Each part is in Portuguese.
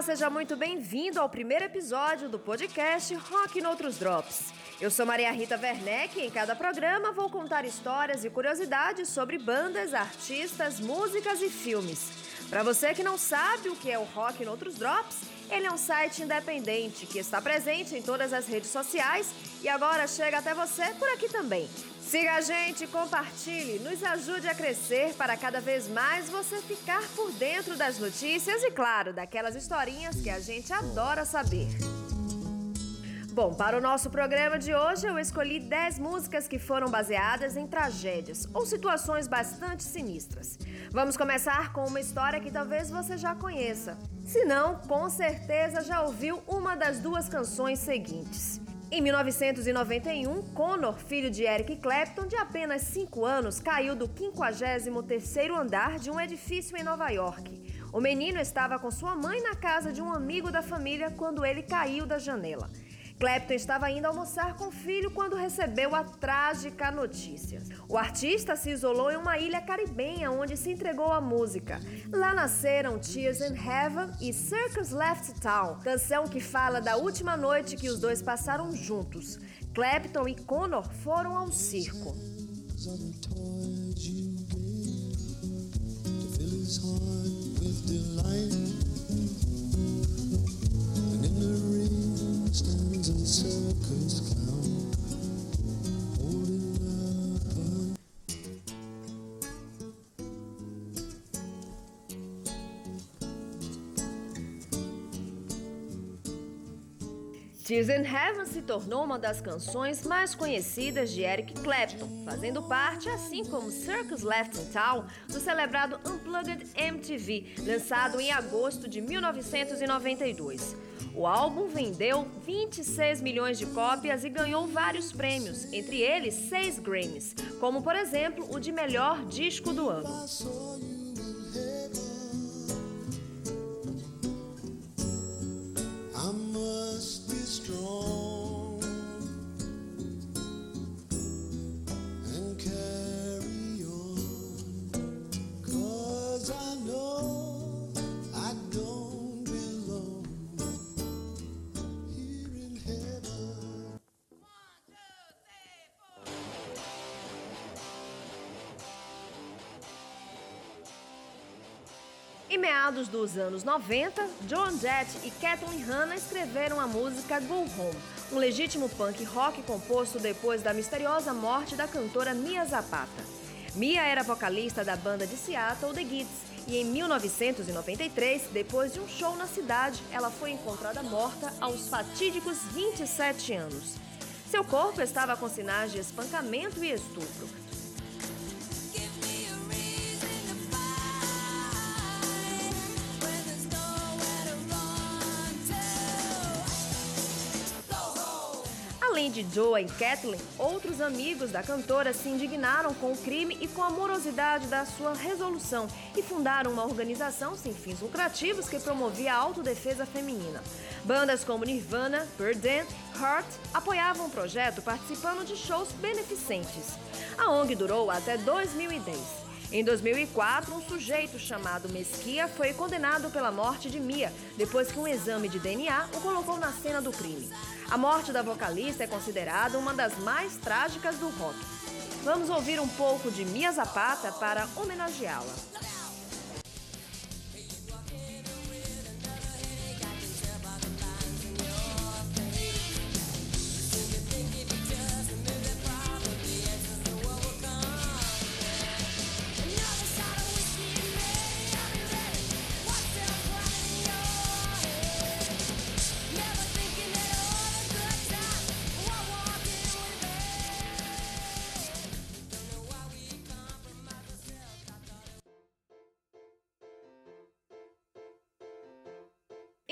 Olá, seja muito bem-vindo ao primeiro episódio do podcast Rock Noutros Drops. Eu sou Maria Rita Werneck e em cada programa vou contar histórias e curiosidades sobre bandas, artistas, músicas e filmes. Para você que não sabe o que é o Rock Noutros Drops, ele é um site independente que está presente em todas as redes sociais e agora chega até você por aqui também. Siga a gente, compartilhe, nos ajude a crescer para cada vez mais você ficar por dentro das notícias e, claro, daquelas historinhas que a gente adora saber. Bom, para o nosso programa de hoje eu escolhi 10 músicas que foram baseadas em tragédias ou situações bastante sinistras. Vamos começar com uma história que talvez você já conheça. Se não, com certeza já ouviu uma das duas canções seguintes. Em 1991, Connor, filho de Eric Clapton, de apenas 5 anos, caiu do 53º andar de um edifício em Nova York. O menino estava com sua mãe na casa de um amigo da família quando ele caiu da janela. Clapton estava indo almoçar com o filho quando recebeu a trágica notícia. O artista se isolou em uma ilha caribenha onde se entregou à música. Lá nasceram Tears in Heaven e Circus Left Town, canção que fala da última noite que os dois passaram juntos. Clapton e Connor foram ao circo. Tears in Heaven se tornou uma das canções mais conhecidas de Eric Clapton, fazendo parte, assim como Circus Left in Town, do celebrado Unplugged MTV, lançado em agosto de 1992. O álbum vendeu 26 milhões de cópias e ganhou vários prêmios, entre eles seis Grammys, como por exemplo o de melhor disco do ano. Meados dos anos 90, John Jett e Kathleen Hanna escreveram a música Go Home, um legítimo punk rock composto depois da misteriosa morte da cantora Mia Zapata. Mia era vocalista da banda de Seattle The Gits e em 1993, depois de um show na cidade, ela foi encontrada morta aos fatídicos 27 anos. Seu corpo estava com sinais de espancamento e estupro. Além de Joe e Kathleen, outros amigos da cantora se indignaram com o crime e com a morosidade da sua resolução e fundaram uma organização sem fins lucrativos que promovia a autodefesa feminina. Bandas como Nirvana, Burden, Heart apoiavam o projeto participando de shows beneficentes. A ONG durou até 2010. Em 2004, um sujeito chamado Mesquia foi condenado pela morte de Mia, depois que um exame de DNA o colocou na cena do crime. A morte da vocalista é considerada uma das mais trágicas do rock. Vamos ouvir um pouco de Mia Zapata para homenageá-la.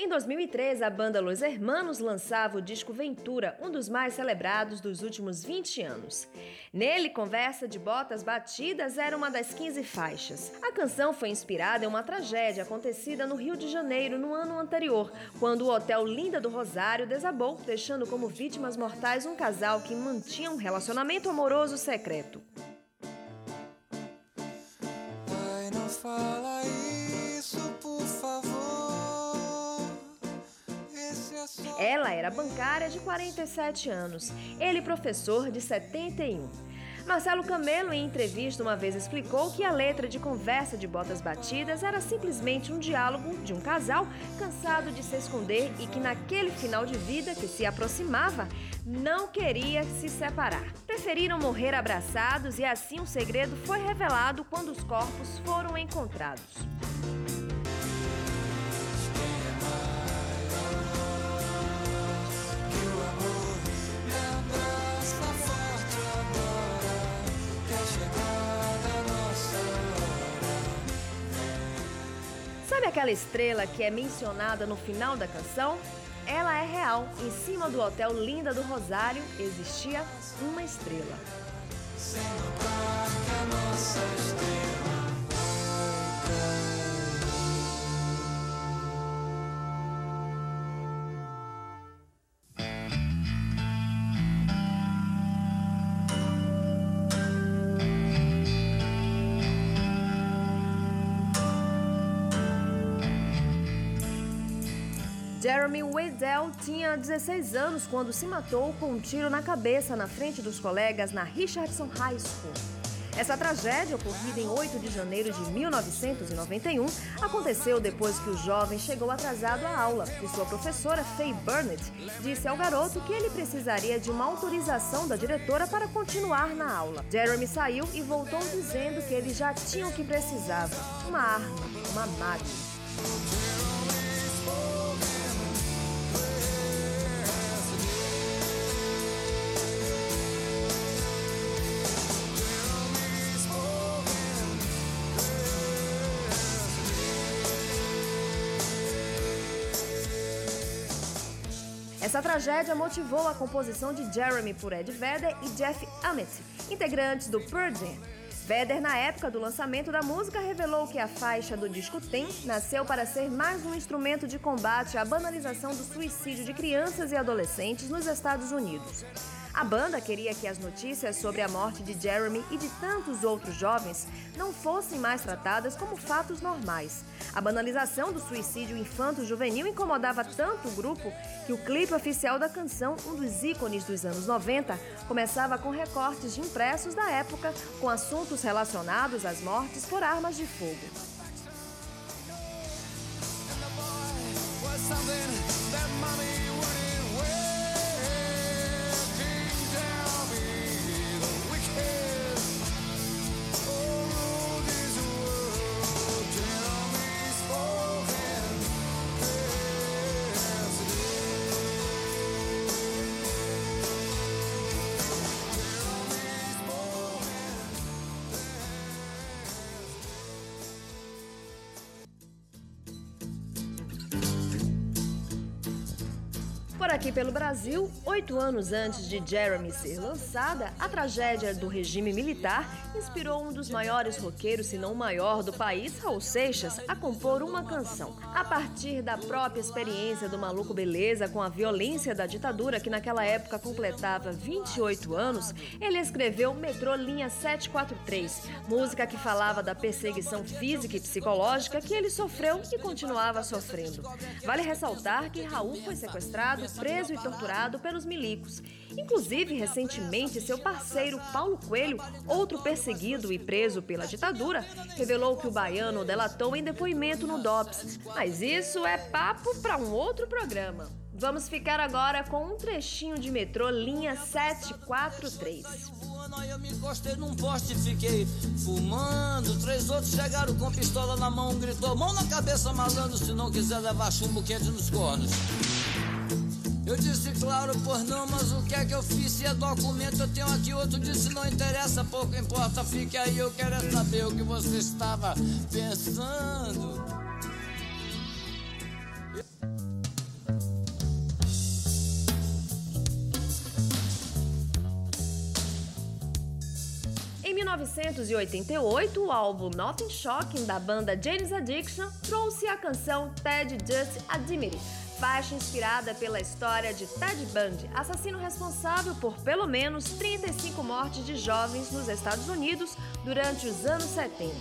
Em 2003, a banda Los Hermanos lançava o disco Ventura, um dos mais celebrados dos últimos 20 anos. Nele, Conversa de Botas Batidas era uma das 15 faixas. A canção foi inspirada em uma tragédia acontecida no Rio de Janeiro no ano anterior, quando o Hotel Linda do Rosário desabou, deixando como vítimas mortais um casal que mantinha um relacionamento amoroso secreto. Ela era bancária de 47 anos, ele professor de 71. Marcelo Camelo, em entrevista, uma vez explicou que a letra de Conversa de Botas Batidas era simplesmente um diálogo de um casal cansado de se esconder e que, naquele final de vida que se aproximava, não queria se separar. Preferiram morrer abraçados e assim o um segredo foi revelado quando os corpos foram encontrados. Aquela estrela que é mencionada no final da canção? Ela é real. Em cima do hotel Linda do Rosário existia uma estrela. A nossa estrela Jeremy Waddell tinha 16 anos quando se matou com um tiro na cabeça na frente dos colegas na Richardson High School. Essa tragédia, ocorrida em 8 de janeiro de 1991, aconteceu depois que o jovem chegou atrasado à aula e sua professora, Faye Burnett, disse ao garoto que ele precisaria de uma autorização da diretora para continuar na aula. Jeremy saiu e voltou dizendo que eles já tinham o que precisava: uma arma, uma máquina. Essa tragédia motivou a composição de Jeremy por Ed Vedder e Jeff Ament, integrantes do Pearl Jam. Vedder, na época do lançamento da música, revelou que a faixa do disco Tem nasceu para ser mais um instrumento de combate à banalização do suicídio de crianças e adolescentes nos Estados Unidos. A banda queria que as notícias sobre a morte de Jeremy e de tantos outros jovens não fossem mais tratadas como fatos normais. A banalização do suicídio infanto-juvenil incomodava tanto o grupo que o clipe oficial da canção, um dos ícones dos anos 90, começava com recortes de impressos da época com assuntos relacionados às mortes por armas de fogo. Por aqui pelo Brasil, oito anos antes de Jeremy ser lançada, a tragédia do regime militar inspirou um dos maiores roqueiros, se não o maior do país, Raul Seixas, a compor uma canção. A partir da própria experiência do maluco Beleza com a violência da ditadura, que naquela época completava 28 anos, ele escreveu Metrô Linha 743, música que falava da perseguição física e psicológica que ele sofreu e continuava sofrendo. Vale ressaltar que Raul foi sequestrado, preso e torturado pelos milicos. Inclusive, recentemente, seu parceiro Paulo Coelho, outro perseguido e preso pela ditadura, revelou que o baiano delatou em depoimento no DOPS. Mas isso é papo para um outro programa. Vamos ficar agora com um trechinho de metrô linha 743 eu me encostei num poste e fiquei fumando. Três outros chegaram com pistola na mão, gritou: Mão na cabeça, malandro, se não quiser levar chumbo quente nos cornos. Eu disse, claro, por não, mas o que é que eu fiz? Se é documento, eu tenho aqui outro. Disse, não interessa, pouco importa, fique aí. Eu quero é saber o que você estava pensando. 1988, o álbum Nothing Shocking da banda Jane's Addiction trouxe a canção Ted Just Admit faixa inspirada pela história de Ted Bundy, assassino responsável por pelo menos 35 mortes de jovens nos Estados Unidos durante os anos 70.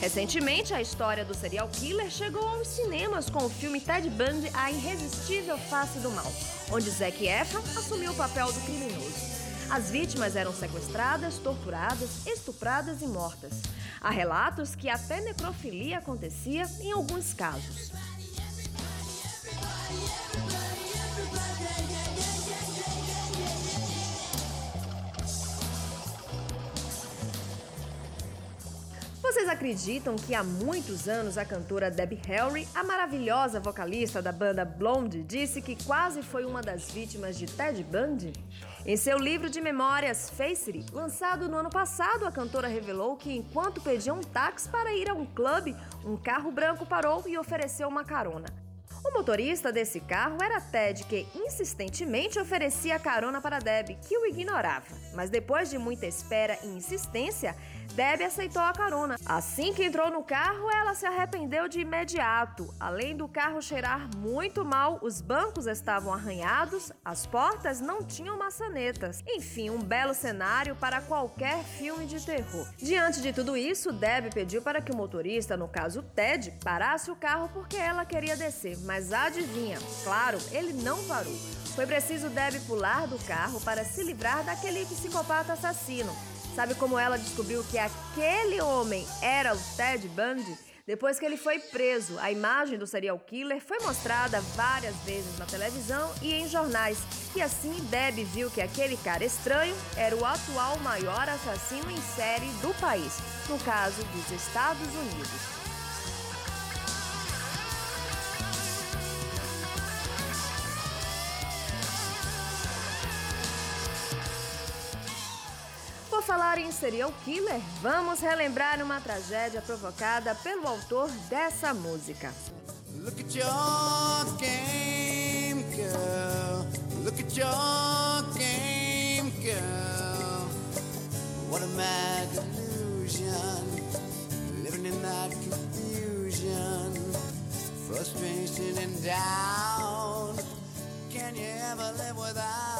Recentemente, a história do serial killer chegou aos cinemas com o filme Ted Bundy, A Irresistível Face do Mal, onde Zac Efron assumiu o papel do criminoso. As vítimas eram sequestradas, torturadas, estupradas e mortas. Há relatos que até necrofilia acontecia em alguns casos. Vocês acreditam que há muitos anos a cantora Debbie Harry, a maravilhosa vocalista da banda Blonde, disse que quase foi uma das vítimas de Ted Bundy? Em seu livro de memórias Face It, lançado no ano passado, a cantora revelou que enquanto pedia um táxi para ir a um clube, um carro branco parou e ofereceu uma carona. O motorista desse carro era Ted, que insistentemente oferecia carona para Deb, que o ignorava. Mas depois de muita espera e insistência, Debbie aceitou a carona. Assim que entrou no carro, ela se arrependeu de imediato. Além do carro cheirar muito mal, os bancos estavam arranhados, as portas não tinham maçanetas. Enfim, um belo cenário para qualquer filme de terror. Diante de tudo isso, Debbie pediu para que o motorista, no caso Ted, parasse o carro porque ela queria descer. Mas adivinha, claro, ele não parou. Foi preciso Debbie pular do carro para se livrar daquele psicopata assassino. Sabe como ela descobriu que aquele homem era o Ted Bundy? Depois que ele foi preso, a imagem do serial killer foi mostrada várias vezes na televisão e em jornais. E assim, Deb viu que aquele cara estranho era o atual maior assassino em série do país, no caso dos Estados Unidos. Falar em serial killer, vamos relembrar uma tragédia provocada pelo autor dessa música. Look at your game, girl. Look at your game, girl. What a mad delusion. Living in that confusion. Frustration and doubt. Can you ever live without?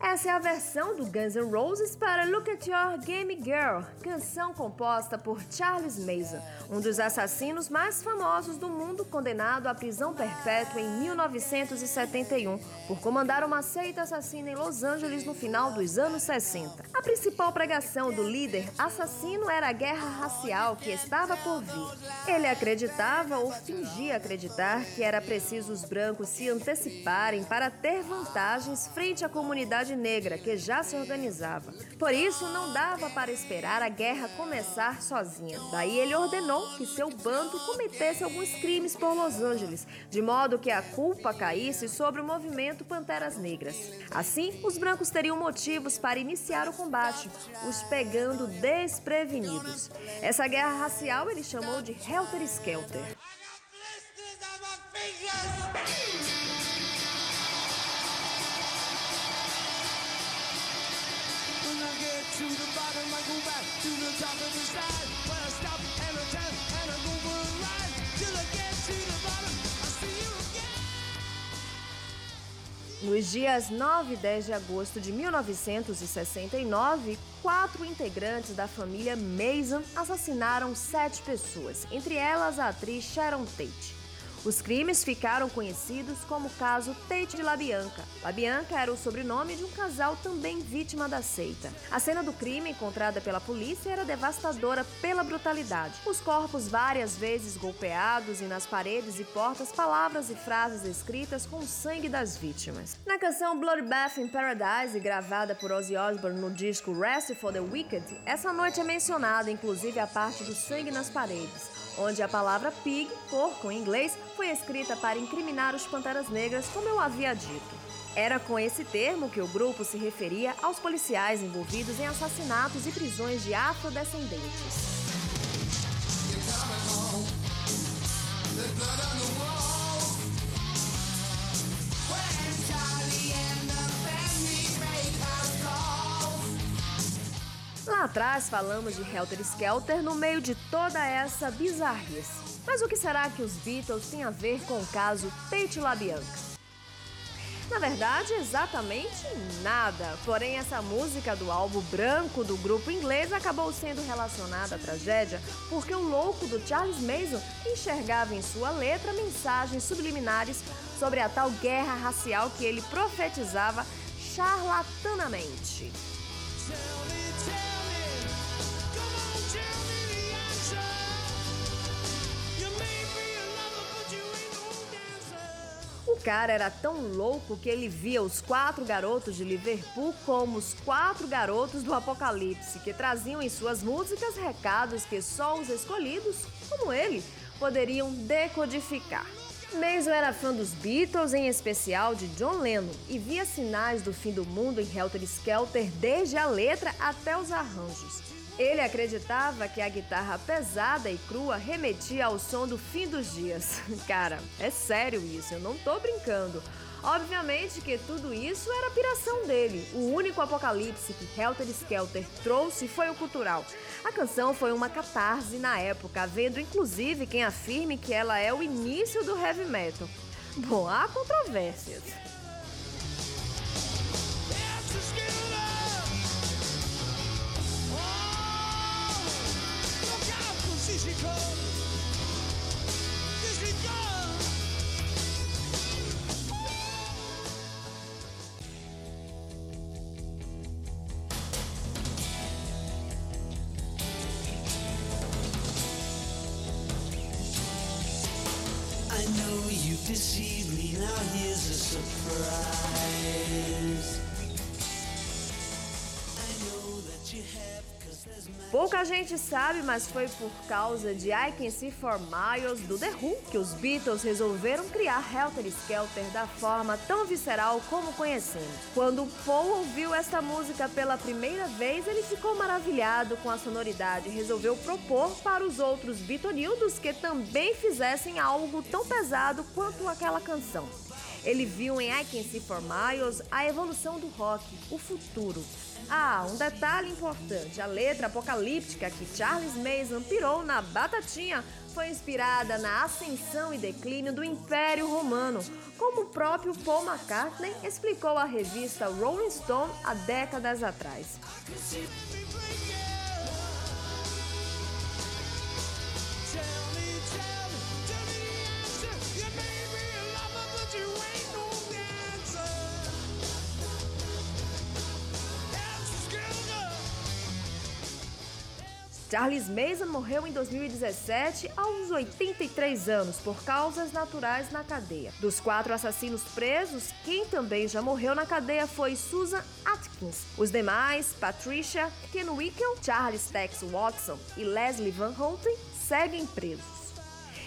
Essa é a versão do Guns N' Roses para Look at Your Game Girl, canção composta por Charles Mason, um dos assassinos mais famosos do mundo, condenado à prisão perpétua em 1971 por comandar uma seita assassina em Los Angeles no final dos anos 60. A principal pregação do líder assassino era a guerra racial que estava por vir. Ele acreditava ou fingia acreditar que era preciso os brancos se anteciparem para ter vantagens frente à comunidade negra que já se organizava. Por isso, não dava para esperar a guerra começar sozinha. Daí ele ordenou que seu bando cometesse alguns crimes por Los Angeles, de modo que a culpa caísse sobre o movimento Panteras Negras. Assim, os brancos teriam motivos para iniciar o combate, os pegando desprevenidos. Essa guerra racial ele chamou de Helter Skelter. to the bottom, I go back to the top of the slide. Nos dias 9 e 10 de agosto de 1969, quatro integrantes da família Mason assassinaram sete pessoas, entre elas a atriz Sharon Tate. Os crimes ficaram conhecidos como caso Tate de Labianca. Labianca era o sobrenome de um casal também vítima da seita. A cena do crime encontrada pela polícia era devastadora pela brutalidade. Os corpos várias vezes golpeados e nas paredes e portas palavras e frases escritas com o sangue das vítimas. Na canção Bloodbath in Paradise, gravada por Ozzy Osbourne no disco Rest for the Wicked, essa noite é mencionada inclusive a parte do sangue nas paredes onde a palavra pig, porco em inglês, foi escrita para incriminar os Panteras Negras, como eu havia dito. Era com esse termo que o grupo se referia aos policiais envolvidos em assassinatos e prisões de afrodescendentes. Lá atrás falamos de Helter Skelter no meio de toda essa bizarrice. Mas o que será que os Beatles têm a ver com o caso Tate LaBianca? Na verdade, exatamente nada. Porém, essa música do álbum branco do grupo inglês acabou sendo relacionada à tragédia porque o louco do Charles Mason enxergava em sua letra mensagens subliminares sobre a tal guerra racial que ele profetizava charlatanamente. Cara era tão louco que ele via os quatro garotos de Liverpool como os quatro garotos do Apocalipse, que traziam em suas músicas recados que só os escolhidos, como ele, poderiam decodificar. Mason era fã dos Beatles, em especial de John Lennon, e via sinais do fim do mundo em Helter Skelter desde a letra até os arranjos. Ele acreditava que a guitarra pesada e crua remetia ao som do fim dos dias. Cara, é sério isso, eu não tô brincando. Obviamente que tudo isso era piração dele. O único apocalipse que Helter Skelter trouxe foi o cultural. A canção foi uma catarse na época, havendo inclusive quem afirme que ela é o início do heavy metal. Bom, há controvérsias. Deceived me, now here's a surprise. Pouca gente sabe, mas foi por causa de I Can See For Miles do The Who que os Beatles resolveram criar Helter Skelter da forma tão visceral como conhecemos. Quando Paul ouviu esta música pela primeira vez, ele ficou maravilhado com a sonoridade e resolveu propor para os outros Beatonildos que também fizessem algo tão pesado quanto aquela canção. Ele viu em I Can See For Miles a evolução do rock, o futuro. Ah, um detalhe importante: a letra apocalíptica que Charles Mason pirou na batatinha foi inspirada na ascensão e declínio do Império Romano, como o próprio Paul McCartney explicou à revista Rolling Stone há décadas atrás. Charles Mason morreu em 2017 aos 83 anos por causas naturais na cadeia. Dos quatro assassinos presos, quem também já morreu na cadeia foi Susan Atkins. Os demais, Patricia Ken Wickel, Charles Tex Watson e Leslie Van Houten, seguem presos.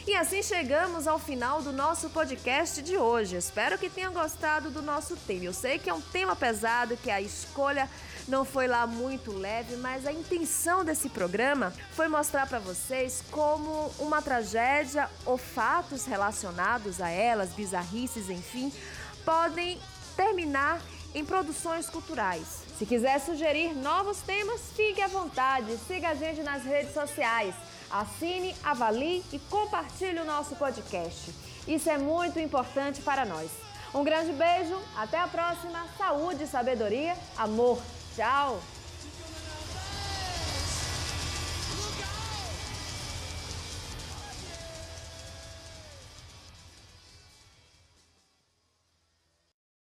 E assim chegamos ao final do nosso podcast de hoje. Espero que tenham gostado do nosso tema. Eu sei que é um tema pesado, que a escolha não foi lá muito leve, mas a intenção desse programa foi mostrar para vocês como uma tragédia ou fatos relacionados a elas, bizarrices, enfim, podem terminar em produções culturais. Se quiser sugerir novos temas, fique à vontade. Siga a gente nas redes sociais. Assine, avalie e compartilhe o nosso podcast. Isso é muito importante para nós. Um grande beijo, até a próxima. Saúde, sabedoria, amor. Tchau!